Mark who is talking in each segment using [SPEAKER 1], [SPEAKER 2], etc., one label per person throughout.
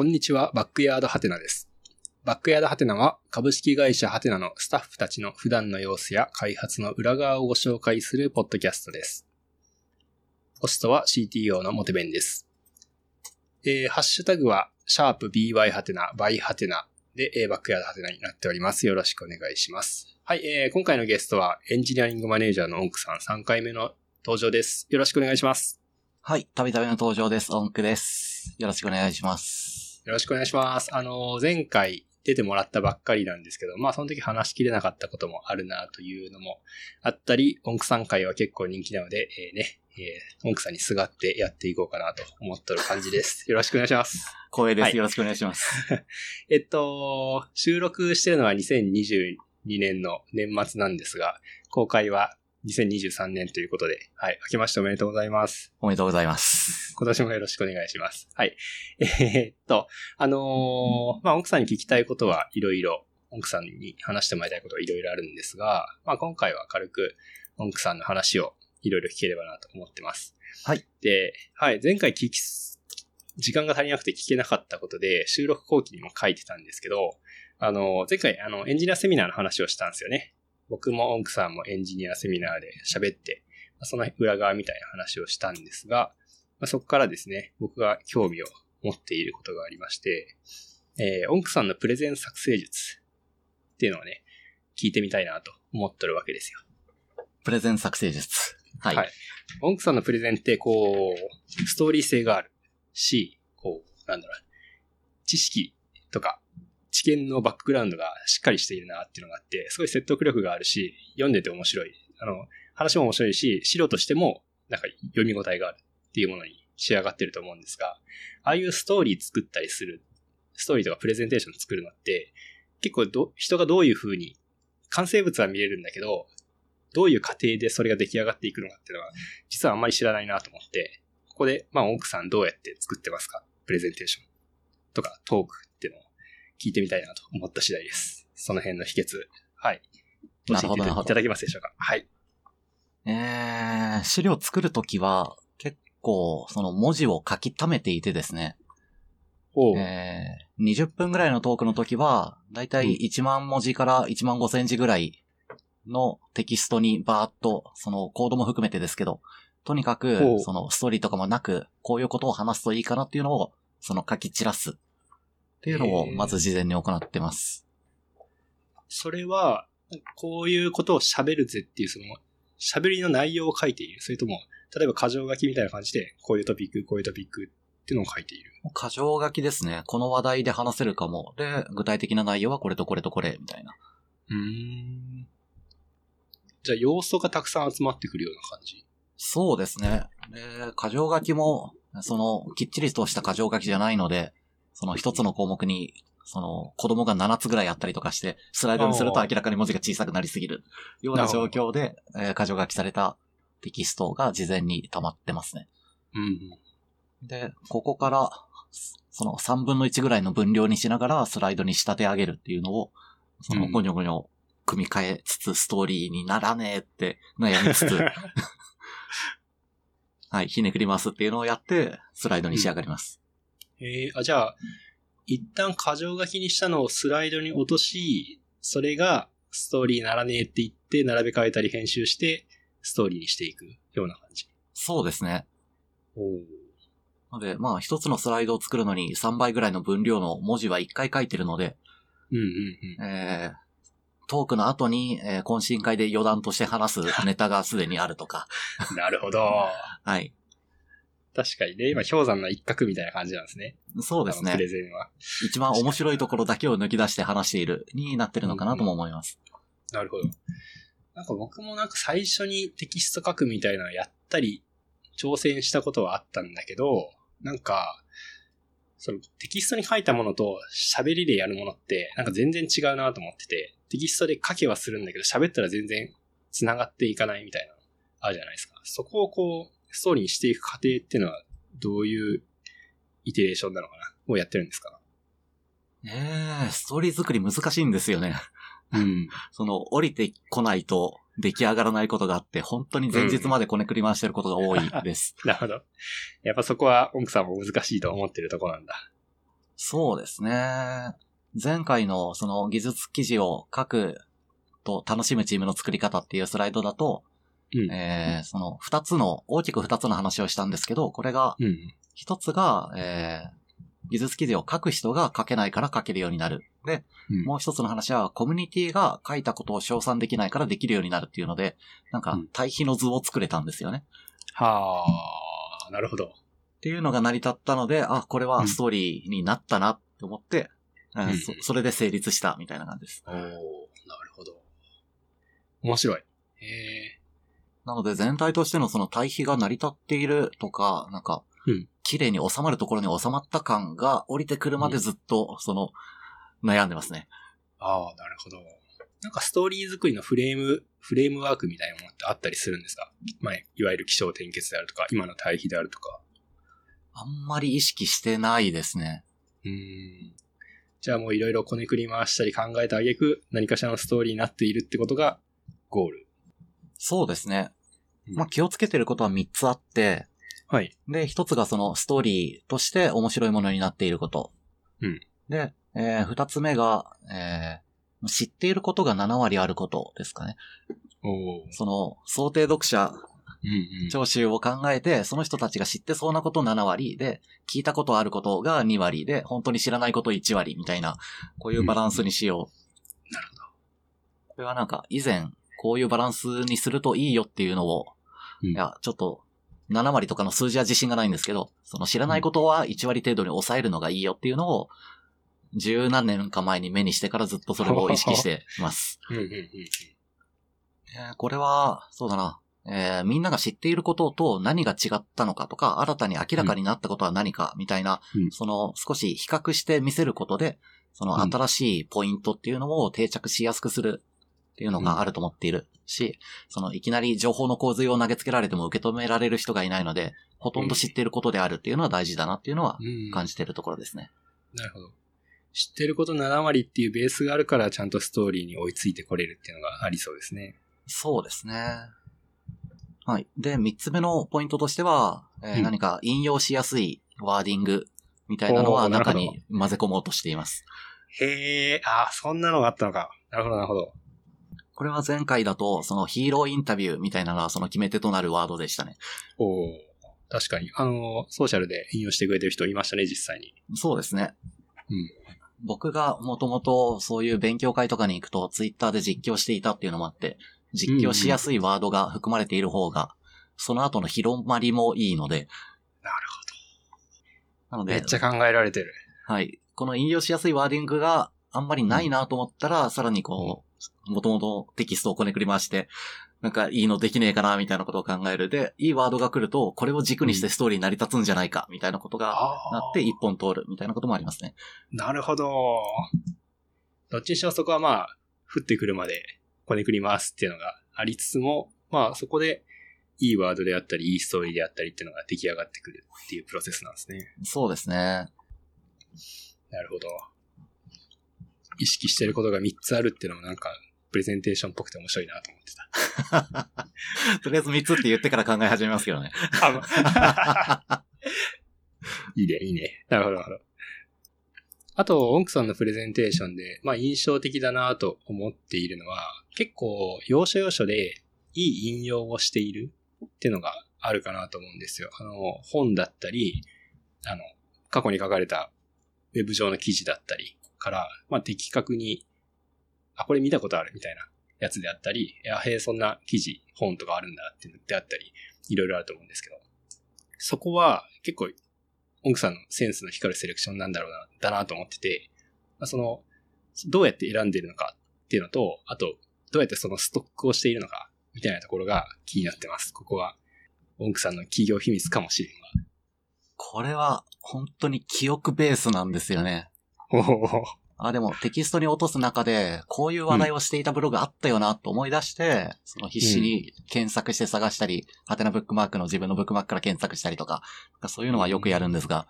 [SPEAKER 1] こんにちは、バックヤードハテナです。バックヤードハテナは株式会社ハテナのスタッフたちの普段の様子や開発の裏側をご紹介するポッドキャストです。ホストは CTO のモテベンです。えー、ハッシュタグは、シャープ BY ハテナ、バイハテナで、えーバックヤードハテナになっております。よろしくお願いします。はい、えー、今回のゲストはエンジニアリングマネージャーのオンクさん3回目の登場です。よろしくお願いします。
[SPEAKER 2] はい、たびたびの登場です。オンクです。よろしくお願いします。
[SPEAKER 1] よろしくお願いします。あの、前回出てもらったばっかりなんですけど、まあその時話しきれなかったこともあるなというのもあったり、音クさん会は結構人気なので、えーね、えー、音クさんにすがってやっていこうかなと思ってる感じです。よろしくお願いします。
[SPEAKER 2] 光栄です、
[SPEAKER 1] はい
[SPEAKER 2] よろしくお願いします。
[SPEAKER 1] えっと、収録してるのは2022年の年末なんですが、公開は2023年ということで、はい、明けましておめでとうございます。
[SPEAKER 2] おめでとうございます。
[SPEAKER 1] 今年もよろしくお願いします。はい。えーっと、あのーまあ、奥さんに聞きたいことはいろいろ、奥さんに話してもらいたいことはいろいろあるんですが、まあ、今回は軽く、奥さんの話をいろいろ聞ければなと思ってます。
[SPEAKER 2] はい。
[SPEAKER 1] で、はい、前回聞き、時間が足りなくて聞けなかったことで、収録後期にも書いてたんですけど、あの、前回、あの、エンジニアセミナーの話をしたんですよね。僕も奥さんもエンジニアセミナーで喋って、まあその裏側みたいな話をしたんですが、まあ、そこからですね、僕が興味を持っていることがありまして、えー、音クさんのプレゼン作成術っていうのをね、聞いてみたいなと思ってるわけですよ。
[SPEAKER 2] プレゼン作成術。はい。
[SPEAKER 1] はい音クさんのプレゼンって、こう、ストーリー性があるし、こう、なんだろう、知識とか、知見のバックグラウンドがしっかりしているなっていうのがあって、すごい説得力があるし、読んでて面白い。あの、話も面白いし、資料としても、なんか読み応えがあるっていうものに仕上がってると思うんですが、ああいうストーリー作ったりする、ストーリーとかプレゼンテーション作るのって、結構ど、人がどういう風に、完成物は見れるんだけど、どういう過程でそれが出来上がっていくのかっていうのは、実はあんまり知らないなと思って、ここで、まあ、奥さんどうやって作ってますか？プレゼンテーションとかトーク聞いてみたいなと思った次第です。その辺の秘訣。はい。教えてい
[SPEAKER 2] なるほどなるほど
[SPEAKER 1] ただけますでしょうか？はい。
[SPEAKER 2] えー、資料作るときは、結構、その文字を書き溜めていてですね、えー、20分ぐらいのトークの時は、だいたい1万文字から1万5センチぐらいのテキストにバーっと、そのコードも含めてですけど、とにか
[SPEAKER 1] ほ
[SPEAKER 2] く
[SPEAKER 1] う、
[SPEAKER 2] そのストーリーとかもなく、こういうことを話すといいかなっていうのを、その書き散らす。っていうのを、まず事前に行ってます。
[SPEAKER 1] それは、こういうことを喋るぜっていう、その、喋りの内容を書いている。それとも、例えば箇条書きみたいな感じで、こういうトピック、こういうトピックっていうのを書いている。
[SPEAKER 2] 箇条書きですね。この話題で話せるかも。で、具体的な内容はこれとこれとこれ、みたいな。
[SPEAKER 1] うーん。じゃあ、要素がたくさん集まってくるような感じ。
[SPEAKER 2] そうですね。で、箇条書きも、その、きっちりとした箇条書きじゃないので、その一つの項目に、その、子供が7つぐらいあったりとかして、スライドにすると明らかに文字が小さくなりすぎるような状況で、えー箇条書きされたテキストが事前に溜まってますね。
[SPEAKER 1] うん。
[SPEAKER 2] で、ここから、その3分の1ぐらいの分量にしながらスライドに仕立て上げるっていうのを、その
[SPEAKER 1] うん
[SPEAKER 2] ゴニョゴニョ組み替えつつストーリーにならねえって悩みつつ、はい、ひねくりますっていうのをやって、スライドに仕上がります。
[SPEAKER 1] えー、あ、じゃあ、一旦箇条書きにしたのをスライドに落とし、それがストーリーにならねえって言って、並べ替えたり編集して、ストーリーにしていくような感じ。
[SPEAKER 2] そうですね。
[SPEAKER 1] お
[SPEAKER 2] なので、まあ一つのスライドを作るのに3倍ぐらいの分量の文字は1回書いてるので、
[SPEAKER 1] うんうんうん。
[SPEAKER 2] えー、トークの後に、えー懇親会で余談として話すネタがすでにあるとか、
[SPEAKER 1] なるほど。
[SPEAKER 2] はい。
[SPEAKER 1] 確かにね、今、氷山の一角みたいな感じなんですね。
[SPEAKER 2] そうですね
[SPEAKER 1] プ。レゼンは。
[SPEAKER 2] 一番面白いところだけを抜き出して話しているになってるのかなとも思います。
[SPEAKER 1] なるほど。なんか僕もなんか最初にテキスト書くみたいなのやったり、挑戦したことはあったんだけど、なんか、そのテキストに書いたものと喋りでやるものってなんか全然違うなと思ってて、テキストで書けはするんだけど喋ったら全然繋がっていかないみたいなのあるじゃないですか。そこをこう、ストーリーにしていく過程っていうのはどういうイテレーションなのかな？をやってるんですか？
[SPEAKER 2] ええストーリー作り難しいんですよね。
[SPEAKER 1] うん。
[SPEAKER 2] その、降りてこないと出来上がらないことがあって、本当に前日までこねくり回してることが多いです。
[SPEAKER 1] なるほど。やっぱそこは、音クさんも難しいと思ってるとこなんだ。
[SPEAKER 2] そうですね。前回のその技術記事を書くと楽しむチームの作り方っていうスライドだと、
[SPEAKER 1] うん。
[SPEAKER 2] えー、その二つの、大きく二つの話をしたんですけど、これが、
[SPEAKER 1] うん。
[SPEAKER 2] 一つが、えー、技術記事を書く人が書けないから書けるようになる。で、
[SPEAKER 1] うん
[SPEAKER 2] もう一つの話は、コミュニティが書いたことを称賛できないからできるようになるっていうので、なんか
[SPEAKER 1] うん、
[SPEAKER 2] 対比の図を作れたんですよね。
[SPEAKER 1] はあ、なるほど。
[SPEAKER 2] っていうのが成り立ったので、あ、これはストーリーになったなって思って、うん
[SPEAKER 1] うん
[SPEAKER 2] そそれで成立したみたいな感じです。
[SPEAKER 1] おおなるほど。面白い。へえ。
[SPEAKER 2] なので全体としてのその対比が成り立っているとか、なんか
[SPEAKER 1] うん、
[SPEAKER 2] 綺麗に収まるところに収まった感が降りてくるまでずっと、その、悩んでますね。
[SPEAKER 1] ああ、なるほど。なんかストーリー作りのフレーム、フレームワークみたいなものってあったりするんですか？まあ、いわゆる気象転結であるとか、今の対比であるとか。
[SPEAKER 2] あんまり意識してないですね。
[SPEAKER 1] うーん。じゃあもういろいろこねくり回したり考えた挙句、何かしらのストーリーになっているってことが、ゴール。
[SPEAKER 2] そうですね。
[SPEAKER 1] うん
[SPEAKER 2] まあ、気をつけてることは3つあって、
[SPEAKER 1] はい。
[SPEAKER 2] で、1つがそのストーリーとして面白いものになっていること。
[SPEAKER 1] うん
[SPEAKER 2] で、え2つ目が、えー知っていることが7割あることですかね。
[SPEAKER 1] おお。
[SPEAKER 2] その、想定読者
[SPEAKER 1] うんうん。
[SPEAKER 2] 聴衆を考えて、その人たちが知ってそうなこと7割で、聞いたことあることが2割で、本当に知らないこと1割みたいな、こういうバランスにしよう。
[SPEAKER 1] なるほど。
[SPEAKER 2] これはなんか、以前、こういうバランスにするといいよっていうのを、
[SPEAKER 1] うん
[SPEAKER 2] いや、ちょっと、7割とかの数字は自信がないんですけど、その知らないことは1割程度に抑えるのがいいよっていうのを、十何年か前に目にしてからずっとそれを意識しています。
[SPEAKER 1] うんうんうんうん。
[SPEAKER 2] えーこれは、そうだな。えーみんなが知っていることと何が違ったのかとか、新たに明らかになったことは何かみたいな、
[SPEAKER 1] うん
[SPEAKER 2] その少し比較して見せることで、その新しいポイントっていうのを定着しやすくするっていうのがあると思っているし、そのいきなり情報の洪水を投げつけられても受け止められる人がいないので、ほとんど知っていることであるっていうのは大事だなっていうのは
[SPEAKER 1] うん
[SPEAKER 2] 感じているところですね。
[SPEAKER 1] なるほど。知ってること7割っていうベースがあるから、ちゃんとストーリーに追いついてこれるっていうのがありそうですね。
[SPEAKER 2] そうですね。はい。で、三つ目のポイントとしては、えー
[SPEAKER 1] うん
[SPEAKER 2] 何か引用しやすいワーディングみたいなのは中に混ぜ込もうとしています。
[SPEAKER 1] へえ、あ、そんなのがあったのか。なるほど、なるほど。
[SPEAKER 2] これは前回だと、そのヒーローインタビューみたいなのはその決め手となるワードでしたね。
[SPEAKER 1] おお確かに。あの、ソーシャルで引用してくれてる人いましたね、実際に。
[SPEAKER 2] そうですね。
[SPEAKER 1] うん。
[SPEAKER 2] 僕がもともとそういう勉強会とかに行くとツイッターで実況していたっていうのもあって、実況しやすいワードが含まれている方が、その後の広まりもいいので、
[SPEAKER 1] なるほど。
[SPEAKER 2] なので、
[SPEAKER 1] めっちゃ考えられてる。
[SPEAKER 2] はい。この引用しやすいワーディングがあんまりないなと思ったら、さらにこう、もともとテキストをこねくり回して、なんかいいのできねえかな、みたいなことを考える。で、いいワードが来ると、これを軸にしてストーリーに成り立つんじゃないか、みたいなことが
[SPEAKER 1] あ
[SPEAKER 2] なって一本通る、みたいなこともありますね。
[SPEAKER 1] なるほど。どっちにしろそこはまあ、降ってくるまでこねくり回すっていうのがありつつも、まあそこでいいワードであったり、いいストーリーであったりっていうのが出来上がってくるっていうプロセスなんですね。
[SPEAKER 2] そうですね。
[SPEAKER 1] なるほど。意識してることが3つあるっていうのもなんか、プレゼンテーションっぽくて面白いなと思ってた。
[SPEAKER 2] とりあえず3つって言ってから考え始めますけどね。
[SPEAKER 1] いいね、いいね。なるほど、なるほど。あと、オンクさんのプレゼンテーションで、まあ印象的だなと思っているのは、結構、要所要所でいい引用をしているっていうのがあるかなと思うんですよ。あの、本だったり、あの、過去に書かれたウェブ上の記事だったりから、まあ的確に、あ、これ見たことあるみたいなやつであったり、いや、へえ、そんな記事、本とかあるんだってであったり、いろいろあると思うんですけど、そこは結構、オンクさんのセンスの光るセレクションなんだろうな、だなと思ってて、まあその、どうやって選んでるのかっていうのと、あと、どうやってそのストックをしているのか、みたいなところが気になってます。ここは、オンクさんの企業秘密かもしれんが
[SPEAKER 2] これは本当に記憶ベースなんですよね。あ、でもテキストに落とす中で、こういう話題をしていたブログあったよなと思い出して、その必死に検索して探したり、ハテナブックマークの自分のブックマークから検索したりとか、そういうのはよくやるんですが、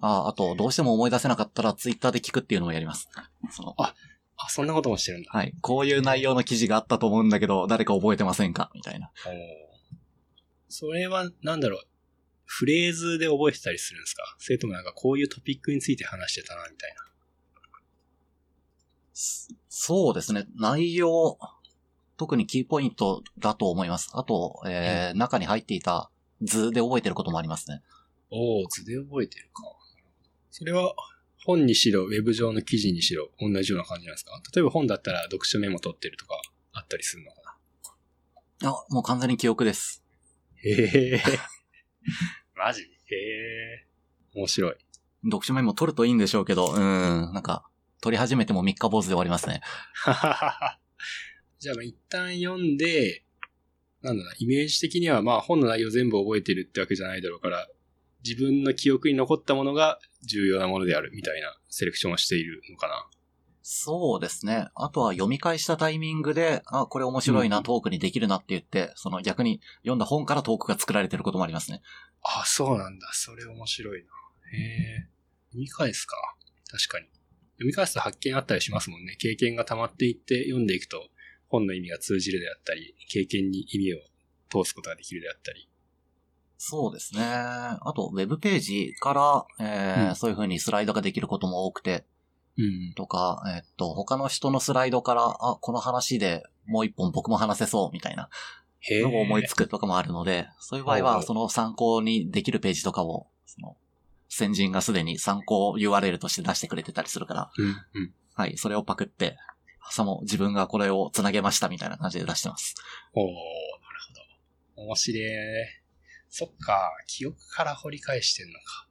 [SPEAKER 2] あ、あと、どうしても思い出せなかったらツイッターで聞くっていうのもやります。その、
[SPEAKER 1] あ、そんなこともしてるんだ。
[SPEAKER 2] はい。こういう内容の記事があったと思うんだけど、誰か覚えてませんか？みたいな。
[SPEAKER 1] それは、なんだろう。フレーズで覚えてたりするんですか？それともなんかこういうトピックについて話してたな、みたいな。
[SPEAKER 2] そうですね。内容、特にキーポイントだと思います。あと、えー中に入っていた図で覚えてることもありますね。
[SPEAKER 1] おー、図で覚えてるか。それは、本にしろ、ウェブ上の記事にしろ、同じような感じなんですか？例えば本だったら読書メモ取ってるとか、あったりするのかな？
[SPEAKER 2] あ、もう完全に記憶です。
[SPEAKER 1] へえ。マジ？へえ。面白い。
[SPEAKER 2] 読書メモ取るといいんでしょうけど、うん、なんか、取り始めても三日坊主で終わりますね。
[SPEAKER 1] ははははじゃあ、まあ一旦読んで、なんだろうな、イメージ的には、まあ本の内容全部覚えてるってわけじゃないだろうから、自分の記憶に残ったものが重要なものであるみたいなセレクションをしているのかな。
[SPEAKER 2] そうですね。あとは読み返したタイミングで、あ、これ面白いな、
[SPEAKER 1] うん
[SPEAKER 2] トークにできるなって言って、その逆に読んだ本からトークが作られてることもありますね。
[SPEAKER 1] あ、そうなんだ。それ面白いな。へえ。読み返すか。確かに。読み返すと発見あったりしますもんね。経験が溜まっていって読んでいくと、本の意味が通じるであったり、経験に意味を通すことができるであったり。
[SPEAKER 2] そうですね。あと、ウェブページから、えー
[SPEAKER 1] うん
[SPEAKER 2] そういう風にスライドができることも多くて、
[SPEAKER 1] うん。
[SPEAKER 2] とか、えっと、他の人のスライドから、あ、この話でもう一本僕も話せそう、みたいな
[SPEAKER 1] へえ。
[SPEAKER 2] のを思いつくとかもあるので、そういう場合は、その参考にできるページとかを、その、先人がすでに参考 URL として出してくれてたりするから、
[SPEAKER 1] うん、うん。
[SPEAKER 2] はい、それをパクって、さも自分がこれを繋げましたみたいな感じで出してます。
[SPEAKER 1] おー、なるほど。面白い。そっか、記憶から掘り返してんのか。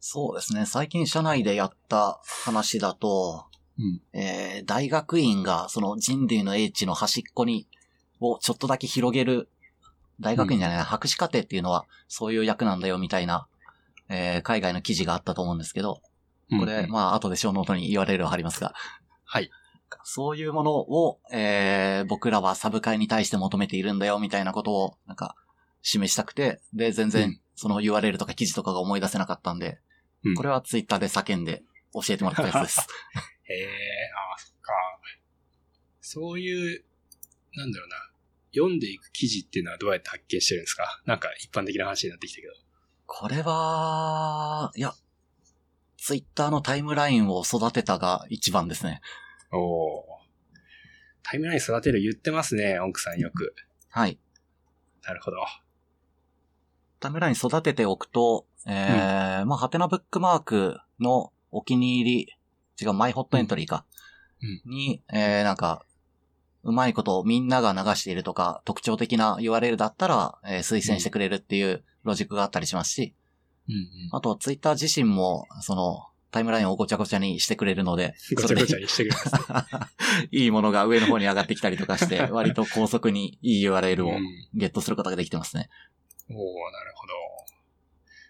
[SPEAKER 2] そうですね。最近社内でやった話だと、
[SPEAKER 1] うん。
[SPEAKER 2] えー、大学院がその人類の英知の端っこに、をちょっとだけ広げる、大学院じゃないな、博士課程っていうのはそういう役なんだよみたいな、えー、海外の記事があったと思うんですけど、これ、
[SPEAKER 1] うん
[SPEAKER 2] まあ、後でショーノートに入れるはありますが、
[SPEAKER 1] はい。
[SPEAKER 2] そういうものを、えー、僕らはサブ会に対して求めているんだよみたいなことを、なんか、示したくて、で、全
[SPEAKER 1] う
[SPEAKER 2] 然
[SPEAKER 1] ん、
[SPEAKER 2] その URL とか記事とかが思い出せなかったんで、
[SPEAKER 1] うん
[SPEAKER 2] これはツイッターで叫んで教えてもらったやつです。
[SPEAKER 1] へえ、ああ、そっか。そういう、なんだろうな。読んでいく記事っていうのはどうやって発見してるんですか？なんか一般的な話になってきたけど。
[SPEAKER 2] これは、いや、ツイッターのタイムラインを育てたが一番ですね。
[SPEAKER 1] おお。タイムライン育てる言ってますね、奥さんよく。
[SPEAKER 2] はい。
[SPEAKER 1] なるほど。
[SPEAKER 2] タイムライン育てておくと、えー、まあ、ハテナブックマークのお気に入り、違う、マイホットエントリーか。
[SPEAKER 1] うん
[SPEAKER 2] に、えー、なんか、うまいことみんなが流しているとか、特徴的な URL だったら、えー推薦してくれるっていうロジックがあったりしますし、
[SPEAKER 1] うんうん。
[SPEAKER 2] あと、ツイッター自身も、その、タイムラインをごちゃごちゃにしてくれるので、
[SPEAKER 1] ごちゃごちゃにしてくれますね。
[SPEAKER 2] いいものが上の方に上がってきたりとかして、割と高速にいい URL を
[SPEAKER 1] うん
[SPEAKER 2] ゲットすることができてますね。
[SPEAKER 1] おおなるほど。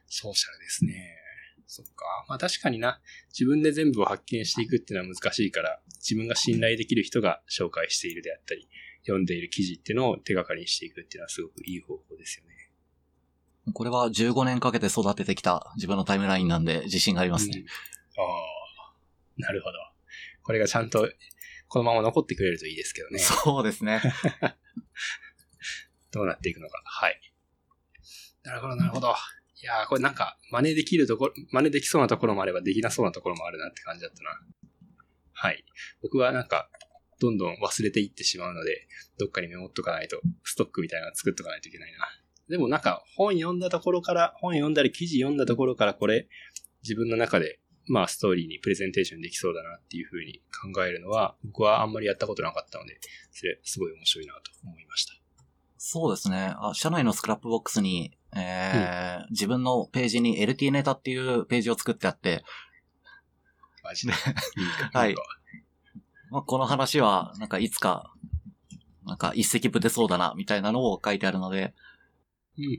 [SPEAKER 1] ソーシャルですね。そっか。まあ確かにな、自分で全部を発見していくっていうのは難しいから、自分が信頼できる人が紹介しているであったり、読んでいる記事っていうのを手がかりにしていくっていうのはすごくいい方法ですよね。
[SPEAKER 2] これは15年かけて育ててきた自分のタイムラインなんで自信がありますね。
[SPEAKER 1] ああ、なるほど。これがちゃんとこのまま残ってくれるといいですけどね。
[SPEAKER 2] そうですね。
[SPEAKER 1] どうなっていくのか。はい。なるほど、なるほど。いやーこれなんか、真似できるところ、真似できそうなところもあればできなそうなところもあるなって感じだったな。はい。僕はなんか、どんどん忘れていってしまうので、どっかにメモっとかないと、ストックみたいなの作っとかないといけないな。でもなんか、本読んだところから、本読んだり記事読んだところからこれ、自分の中で、まあストーリーにプレゼンテーションできそうだなっていうふうに考えるのは、僕はあんまりやったことなかったので、それすごい面白いなと思いました。
[SPEAKER 2] そうですね。あ社内のスクラップボックスに、えー自分のページに LT ネタっていうページを作ってあって、
[SPEAKER 1] マジで？
[SPEAKER 2] はい。まあ、この話は、なんかいつか、なんか一石ぶ出そうだな、みたいなのを書いてあるので、
[SPEAKER 1] うんうんうん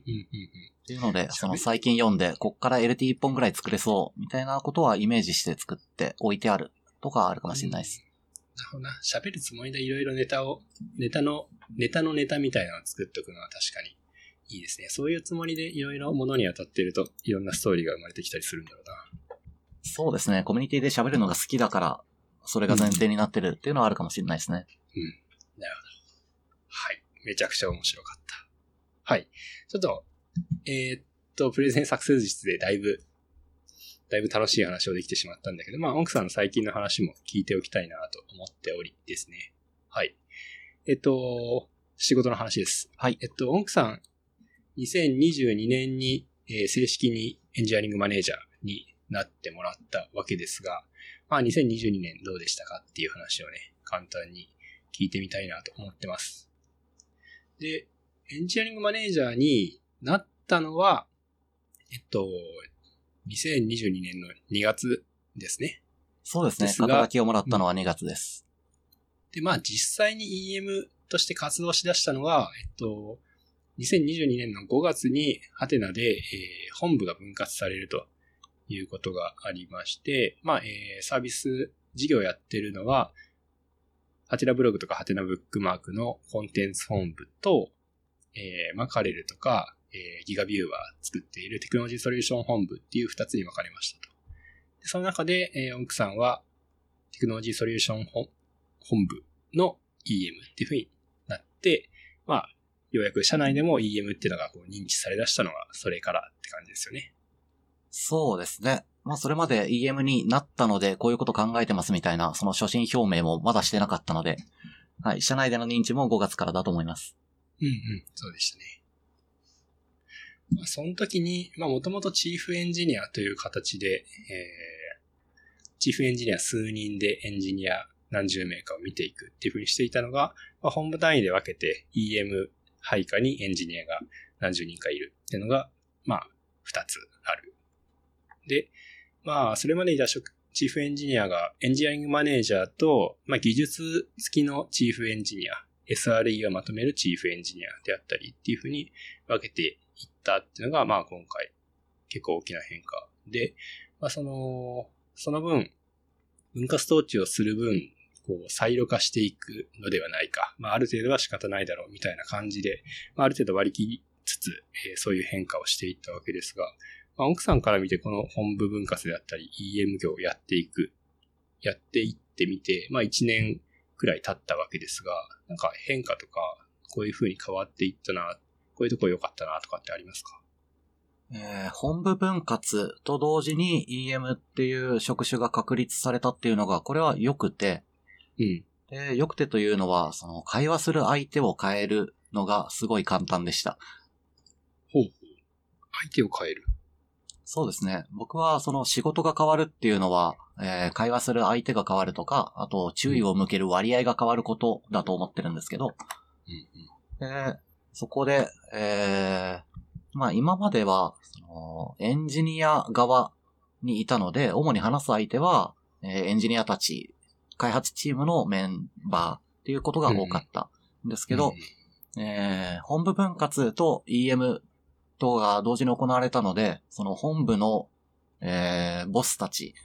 [SPEAKER 2] っていうので、その最近読んで、こっから LT1 本ぐらい作れそう、みたいなことはイメージして作って置いてあるとかあるかもしれないです。
[SPEAKER 1] なるほどな。喋るつもりでいろいろネタを、ネタの、ネタのネタみたいなのを作っておくのは確かにいいですね。そういうつもりでいろいろものに当たってると、いろんなストーリーが生まれてきたりするんだろうな。
[SPEAKER 2] そうですね。コミュニティで喋るのが好きだから、それが前提になってるっていうのはあるかもしれないですね。
[SPEAKER 1] はい。めちゃくちゃ面白かった。はい。ちょっと、えーっと、プレゼンサクセス術でだいぶ、だいぶ楽しい話をできてしまったんだけど、まあ、奥さんの最近の話も聞いておきたいなと思っておりですね。はい。えっと、仕事の話です。
[SPEAKER 2] はい。
[SPEAKER 1] えっと、奥さん、2022年に、えー正式にエンジニアリングマネージャーになってもらったわけですが、まあ、2022年どうでしたかっていう話をね、簡単に聞いてみたいなと思ってます。で、エンジニアリングマネージャーになったのは、えっと、2022年の2月ですね。
[SPEAKER 2] そうですね。
[SPEAKER 1] ですが
[SPEAKER 2] 肩書きをもらったのは2月です。
[SPEAKER 1] で、まあ実際に EM として活動しだしたのは、えっと、2022年の5月にハテナで、えー本部が分割されるということがありまして、まあ、えーサービス事業をやってるのは、ハテナブログとかハテナブックマークのコンテンツ本部と、えーマカレルとか、えーギガビューは作っているテクノロジーソリューション本部っていう2つに分かれましたと。でその中で、えー、奥さんはテクノロジーソリューション本本部の EM っていう風になって、まあ、ようやく社内でも EM っていうのがこう認知され出したのはそれからって感じですよね。
[SPEAKER 2] そうですね。まあそれまで EM になったので、こういうこと考えてますみたいな、その初心表明もまだしてなかったので、はい。社内での認知も5月からだと思います。
[SPEAKER 1] うんうん、そうでしたね。まあ、その時に、まあ、もともとチーフエンジニアという形で、えー、チーフエンジニア数人でエンジニア何十名かを見ていくっていう風にしていたのが、まあ、本部単位で分けて EM 配下にエンジニアが何十人かいるっていうのが、まあ、二つある。で、まあ、それまでいた職、チーフエンジニアがエンジニアリングマネージャーと、まあ、技術付きのチーフエンジニア、SRE をまとめるチーフエンジニアであったりっていう風に分けてたっていうのが、まあ今回結構大きな変化で、まあその、その分、分割統治をする分、こう、サイロ化していくのではないか。まあある程度は仕方ないだろうみたいな感じで、まあある程度割り切りつつ、えーそういう変化をしていったわけですが、まあ奥さんから見てこの本部分割であったり EM 業をやっていく、やっていってみて、まあ1年くらい経ったわけですが、なんか変化とか、こういう風に変わっていったな、こういうとこ良かったなとかってありますか？
[SPEAKER 2] えー本部分割と同時に EM っていう職種が確立されたっていうのが、これは良くて、
[SPEAKER 1] うん。
[SPEAKER 2] で、良くてというのは、その会話する相手を変えるのがすごい簡単でした。
[SPEAKER 1] ほうほう。相手を変える。
[SPEAKER 2] そうですね。僕はその仕事が変わるっていうのは、えー会話する相手が変わるとか、あと注意を向ける割合が変わることだと思ってるんですけど、
[SPEAKER 1] うん
[SPEAKER 2] でそこで、えーまあ今までは、そのエンジニア側にいたので、主に話す相手は、えーエンジニアたち、開発チームのメンバーっていうことが多かったんですけど、えー本部分割と EM 等が同時に行われたので、その本部の、えーボスたち、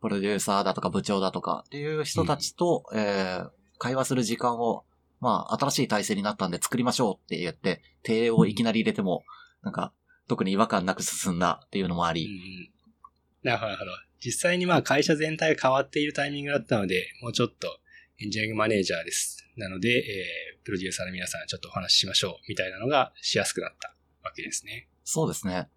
[SPEAKER 2] プロデューサーだとか部長だとかっていう人たちと、えー会話する時間を、まあ、新しい体制になったんで作りましょうって言って、定例をいきなり入れても、なんか、特に違和感なく進んだっていうのもあ
[SPEAKER 1] うんう
[SPEAKER 2] り、
[SPEAKER 1] んなるほど、なるほど。実際にまあ会社全体が変わっているタイミングだったので、もうちょっとエンジニアリングマネージャーです。なので、えー、プロデューサーの皆さんちょっとお話ししましょうみたいなのがしやすくなったわけですね。
[SPEAKER 2] そうですね。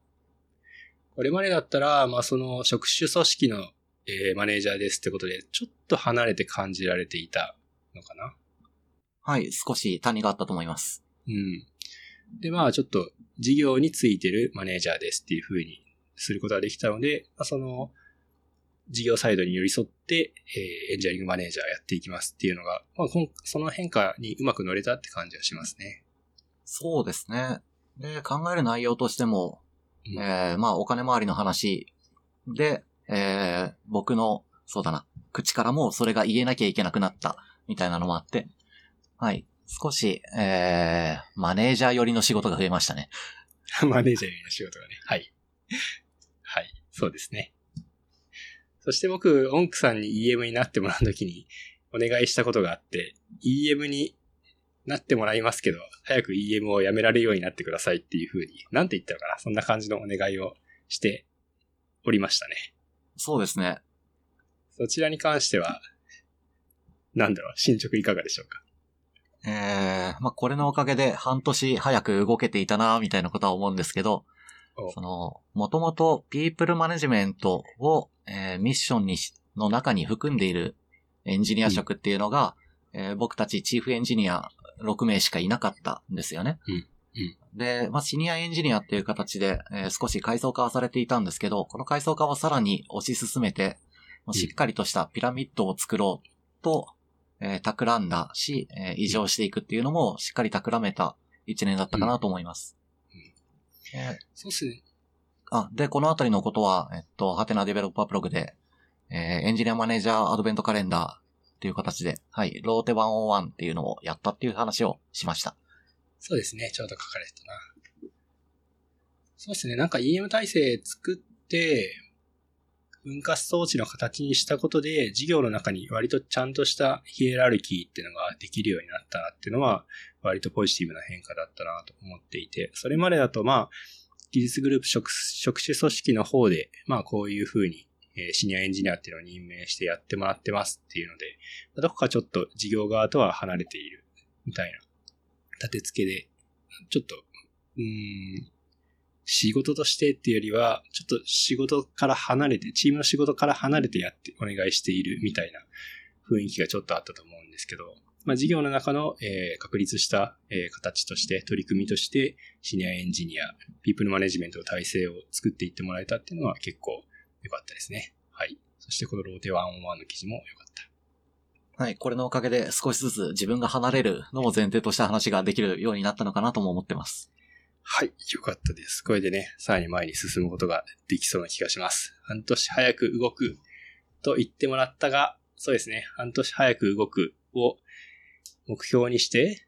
[SPEAKER 1] これまでだったら、まあその職種組織の、えーマネージャーですってことで、ちょっと離れて感じられていたのかな。
[SPEAKER 2] はい、少し谷があったと思います。
[SPEAKER 1] うん。で、まあちょっと事業についてるマネージャーですっていう風にすることができたので、まあ、その事業サイドに寄り添って、えーエンジニアリングマネージャーやっていきますっていうのが、まあ、その変化にうまく乗れたって感じがしますね。
[SPEAKER 2] そうですね。で、考える内容としても、
[SPEAKER 1] うん
[SPEAKER 2] えーまあ、お金回りの話で、えー僕の、そうだな、口からもそれが言えなきゃいけなくなった、みたいなのもあって、はい。少し、えー、マネージャー寄りの仕事が増えましたね。
[SPEAKER 1] マネージャーの仕事がね。はい。はい。そうですね。そして僕、オンクさんに EM になってもらうときにお願いしたことがあって、EM になってもらいますけど、早く EM をやめられるようになってくださいっていう風に、なんて言ったのかな？そんな感じのお願いをしておりましたね。
[SPEAKER 2] そうですね。
[SPEAKER 1] そちらに関しては、なんだろう、進捗いかがでしょうか？
[SPEAKER 2] えー、まあ、これのおかげで半年早く動けていたな、みたいなことは思うんですけど、
[SPEAKER 1] お
[SPEAKER 2] その、もともとピープルマネジメントを、えーミッションにし、の中に含んでいるエンジニア職っていうのが、えー僕たちチーフエンジニア6名しかいなかったんですよね。
[SPEAKER 1] うん
[SPEAKER 2] で、まあ、シニアエンジニアっていう形で、えー少し階層化はされていたんですけど、この階層化をさらに推し進めて、しっかりとしたピラミッドを作ろうと、えー企んだし、えー異常していくっていうのもしっかり企めた一年だったかなと思います。えー
[SPEAKER 1] そうっすね。
[SPEAKER 2] あ、で、このあたりのことは、えっと、ハテナデベロッパーブログで、えーエンジニアマネージャーアドベントカレンダーっていう形で、はい、ローテ101っていうのをやったっていう話をしました。
[SPEAKER 1] そうですね。ちょうど書かれてたな。そうですね。なんか EM 体制作って、分割装置の形にしたことで、事業の中に割とちゃんとしたヒエラルキーっていうのができるようになったなっていうのは、割とポジティブな変化だったなと思っていて、それまでだとまあ、技術グループ職職種組織の方で、まあこういうふうに、えシニアエンジニアっていうのを任命してやってもらってますっていうので、まどこかちょっと事業側とは離れているみたいな立て付けで、ちょっと、うーん、仕事としてっていうよりは、ちょっと仕事から離れて、チームの仕事から離れてやってお願いしているみたいな雰囲気がちょっとあったと思うんですけど、まあ、事業の中の、えー確立した、えー形として、取り組みとして、シニアエンジニア、ピープルマネジメントの体制を作っていってもらえたっていうのは結構良かったですね。はい。そしてこのローテ101の記事も良かった。
[SPEAKER 2] はい、これのおかげで少しずつ自分が離れるのを前提とした話ができるようになったのかなとも思ってます。
[SPEAKER 1] はい、よかったです。これでね、さらに前に進むことができそうな気がします。半年早く動くと言ってもらったが、そうですね、半年早く動くを目標にして、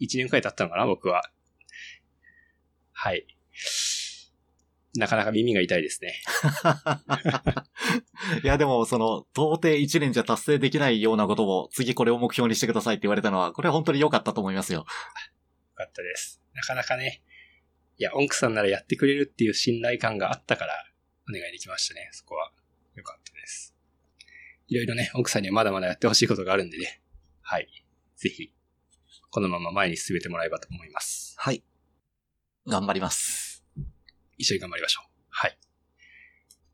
[SPEAKER 1] 1年くらい経ったのかな、僕は。はい。なかなか耳が痛いですね。
[SPEAKER 2] いや、でも、その、到底1年じゃ達成できないようなことを、次これを目標にしてくださいって言われたのは、これは本当に良かったと思いますよ。
[SPEAKER 1] よかったです。なかなかね、いや、オンクさんならやってくれるっていう信頼感があったから、お願いできましたね。そこは。よかったです。いろいろね、奥さんにはまだまだやってほしいことがあるんでね。はい。ぜひ、このまま前に進めてもらえばと思います。
[SPEAKER 2] はい。頑張ります。
[SPEAKER 1] 一緒に頑張りましょう。はい。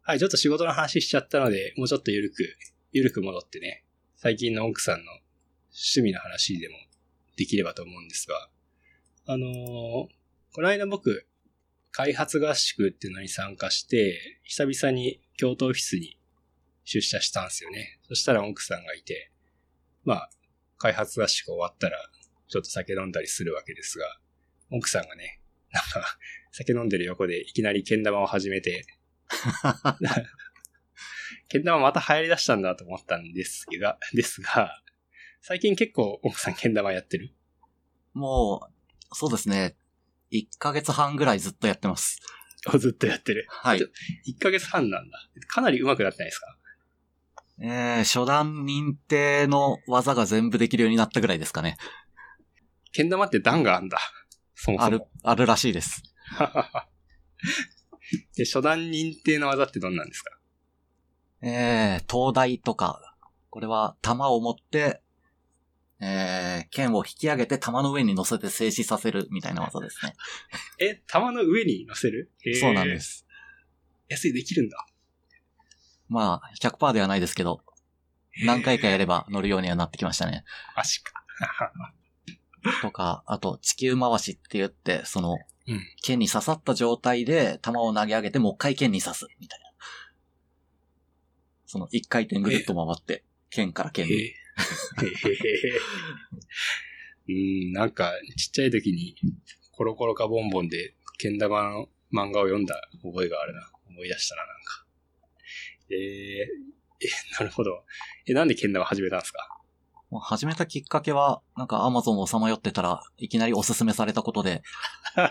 [SPEAKER 1] はい、ちょっと仕事の話しちゃったので、もうちょっとゆるく、ゆるく戻ってね、最近の奥さんの趣味の話でもできればと思うんですが、あのーこの間僕、開発合宿っていうのに参加して、久々に京都オフィスに出社したんですよね。そしたら奥さんがいて、まあ、開発合宿終わったら、ちょっと酒飲んだりするわけですが、奥さんがね、なんか、酒飲んでる横でいきなりけん玉を始めて、けん玉また流行り出したんだと思ったんですが、ですが、最近結構奥さんけん玉やってる？
[SPEAKER 2] もう、そうですね。1ヶ月半ぐらいずっとやってます。
[SPEAKER 1] ずっとやってる。
[SPEAKER 2] はい。
[SPEAKER 1] 1ヶ月半なんだ。かなり上手くなってないですか？
[SPEAKER 2] えー、初段認定の技が全部できるようになったぐらいですかね。
[SPEAKER 1] けん玉って段があんだ。そもそも。
[SPEAKER 2] ある、あるらしいです。
[SPEAKER 1] で、初段認定の技ってどんなんですか？
[SPEAKER 2] えー、東大とか、これは弾を持って、えー、剣を引き上げて弾の上に乗せて静止させるみたいな技ですね。
[SPEAKER 1] え、玉の上に乗せる？
[SPEAKER 2] そうなんで。す。
[SPEAKER 1] え、それできるんだ。
[SPEAKER 2] まあ、100%ではないですけど、何回かやれば乗るようにはなってきましたね。
[SPEAKER 1] 足か。
[SPEAKER 2] とか、あと、地球回しって言って、その、
[SPEAKER 1] うん
[SPEAKER 2] 剣に刺さった状態で弾を投げ上げて、もう一回剣に刺す、みたいな。その、一回転ぐるっと回って、剣から剣に。
[SPEAKER 1] うん、なんか、ちっちゃい時に、コロコロかボンボンで、けん玉の漫画を読んだ覚えがあるな。思い出したな、なんか。えー、え、なるほど。え、なんでけん玉始めたんですか？
[SPEAKER 2] 始めたきっかけは、なんか Amazon をさまよってたらいきなりおすすめされたことで、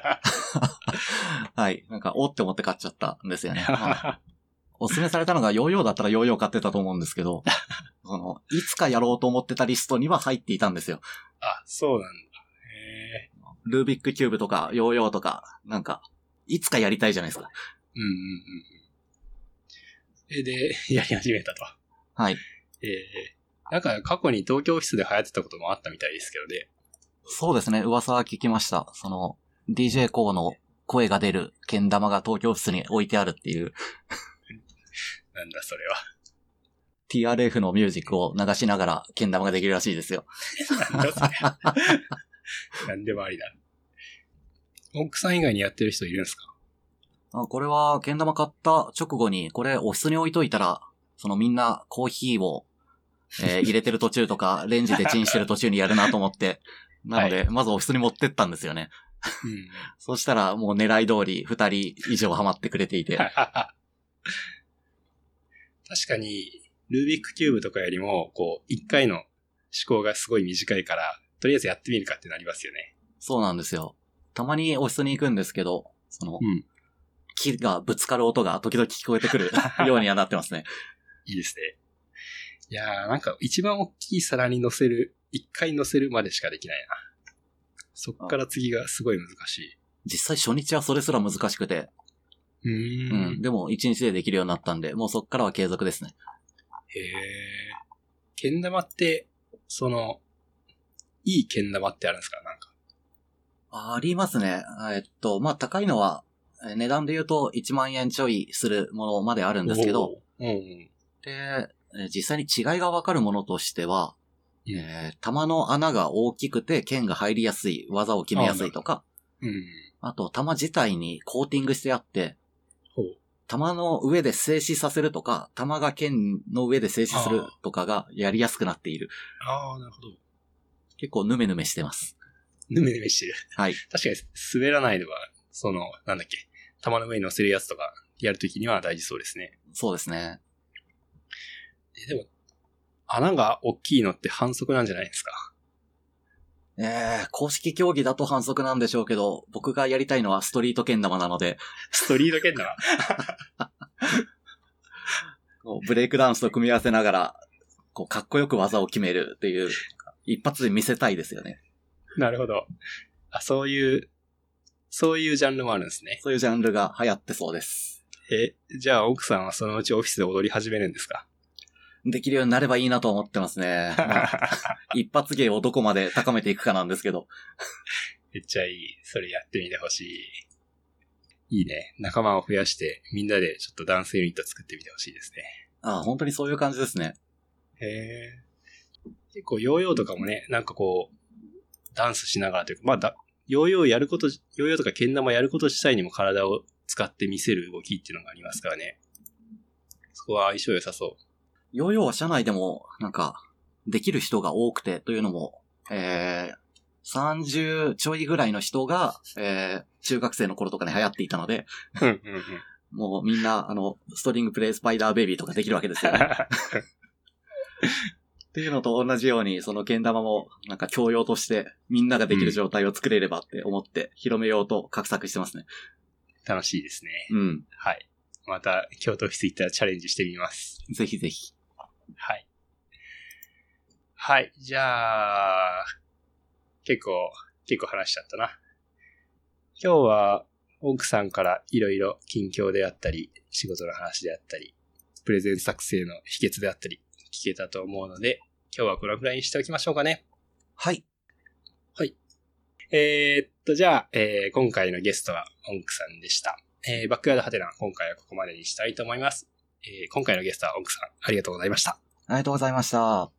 [SPEAKER 2] はい。なんか、おって思って買っちゃったんですよね。まあ おすすめされたのがヨーヨーだったらヨーヨー買ってたと思うんですけど、その、いつかやろうと思ってたリストには入っていたんですよ。
[SPEAKER 1] あ、そうなんだ。へえ。
[SPEAKER 2] ルービックキューブとかヨーヨーとか、なんか、いつかやりたいじゃないですか。
[SPEAKER 1] うんうんうんうん。え、で、やり始めたと。
[SPEAKER 2] はい。
[SPEAKER 1] えー、なんか過去に東京オフィスで流行ってたこともあったみたいですけどね。
[SPEAKER 2] そうですね、噂は聞きました。その、DJ コーの声が出る剣玉が東京室に置いてあるっていう
[SPEAKER 1] なんだそれは。
[SPEAKER 2] TRF のミュージックを流しながら剣玉ができるらしいですよ。
[SPEAKER 1] なんだそれ。なんでもありだ。奥さん以外にやってる人いるんですか？
[SPEAKER 2] あこれは、剣玉買った直後に、これオフィスに置いといたら、そのみんなコーヒーを、えー 入れてる途中とか、レンジでチンしてる途中にやるなと思って、なので、まずオフィスに持ってったんですよね。
[SPEAKER 1] うん。
[SPEAKER 2] そしたら、もう狙い通り二人以上ハマってくれていて。
[SPEAKER 1] 確かに、ルービックキューブとかよりも、こう、一回の思考がすごい短いから、とりあえずやってみるかってなりますよね。
[SPEAKER 2] そうなんですよ。たまにオフィスに行くんですけど、その、
[SPEAKER 1] うん
[SPEAKER 2] 木がぶつかる音が時々聞こえてくる ようにはなってますね。
[SPEAKER 1] いいですね。いやー、なんか一番大きい皿に乗せる、一回乗せるまでしかできないな。そっから次がすごい難しい。
[SPEAKER 2] 実際初日はそれすら難しくて、
[SPEAKER 1] うー
[SPEAKER 2] うんん。でも一日でできるようになったんで、もうそっからは継続ですね。
[SPEAKER 1] へえ。けん玉って、その、いいけん玉ってあるんですか？なんか。
[SPEAKER 2] ありますね。えっと、まあ、高いのは、えー値段で言うと1万円ちょいするものまであるんですけど、
[SPEAKER 1] うんうん。
[SPEAKER 2] で、えー実際に違いがわかるものとしては、
[SPEAKER 1] うん
[SPEAKER 2] えー弾の穴が大きくて剣が入りやすい、技を決めやすいとか、
[SPEAKER 1] うん。
[SPEAKER 2] あと弾自体にコーティングしてあって。弾の上で静止させるとか、弾が剣の上で静止するとかがやりやすくなっている。
[SPEAKER 1] ああ、なるほど。
[SPEAKER 2] 結構ヌメヌメしてます。
[SPEAKER 1] ぬめぬめしてる。
[SPEAKER 2] はい。
[SPEAKER 1] 確かに滑らないのは、その、なんだっけ、玉の上に乗せるやつとかやるときには大事そうですね。
[SPEAKER 2] そうですね。
[SPEAKER 1] えでも、穴が大きいのって反則なんじゃないですか？
[SPEAKER 2] えー、公式競技だと反則なんでしょうけど、僕がやりたいのはストリート剣玉なので、
[SPEAKER 1] ストリート剣玉？
[SPEAKER 2] ブレイクダンスと組み合わせながら、こう、かっこよく技を決めるっていう、一発で見せたいですよね。
[SPEAKER 1] なるほど。あ、そういう、そういうジャンルもあるんですね。
[SPEAKER 2] そういうジャンルが流行ってそうです。
[SPEAKER 1] え、じゃあ奥さんはそのうちオフィスで踊り始めるんですか？
[SPEAKER 2] できるようになればいいなと思ってますね。まあ一発芸をどこまで高めていくかなんですけど。
[SPEAKER 1] めっちゃいい。それやってみてほしい。いいね。仲間を増やして、みんなでちょっとダンスユニット作ってみてほしいですね。
[SPEAKER 2] ああ本当にそういう感じですね。
[SPEAKER 1] へえ。結構ヨーヨーとかもね、なんかこう、ダンスしながらというか、まあだ、ヨーヨーやること、ヨーヨーとかけん玉やること自体にも体を使って見せる動きっていうのがありますからね。そこは相性良さそう。
[SPEAKER 2] ヨーヨーは社内でも、なんか、できる人が多くて、というのも、えー、30ちょいぐらいの人が、えー、中学生の頃とかに流行っていたので。もうみんな、あの、ストリングプレイスパイダーベイビーとかできるわけですよね。っていうのと同じように、その剣玉も、なんか教養として、みんなができる状態を作れればって思って、広めようと画策してますね。
[SPEAKER 1] 楽しいですね。
[SPEAKER 2] うん。
[SPEAKER 1] はい。また、京都オフィス行ったらチャレンジしてみます。
[SPEAKER 2] ぜひぜひ。
[SPEAKER 1] はい。はい。じゃあ、結構、結構話しちゃったな。今日は、奥さんからいろいろ近況であったり、仕事の話であったり、プレゼン作成の秘訣であったり、聞けたと思うので、今日はこのくらいにしておきましょうかね。
[SPEAKER 2] はい。
[SPEAKER 1] えーっと、じゃあ、えー今回のゲストはオンクさんでした。えーバックヤードハテナ、今回はここまでにしたいと思います。えー今回のゲストは奥さん、ありがとうございました。
[SPEAKER 2] ありがとうございました。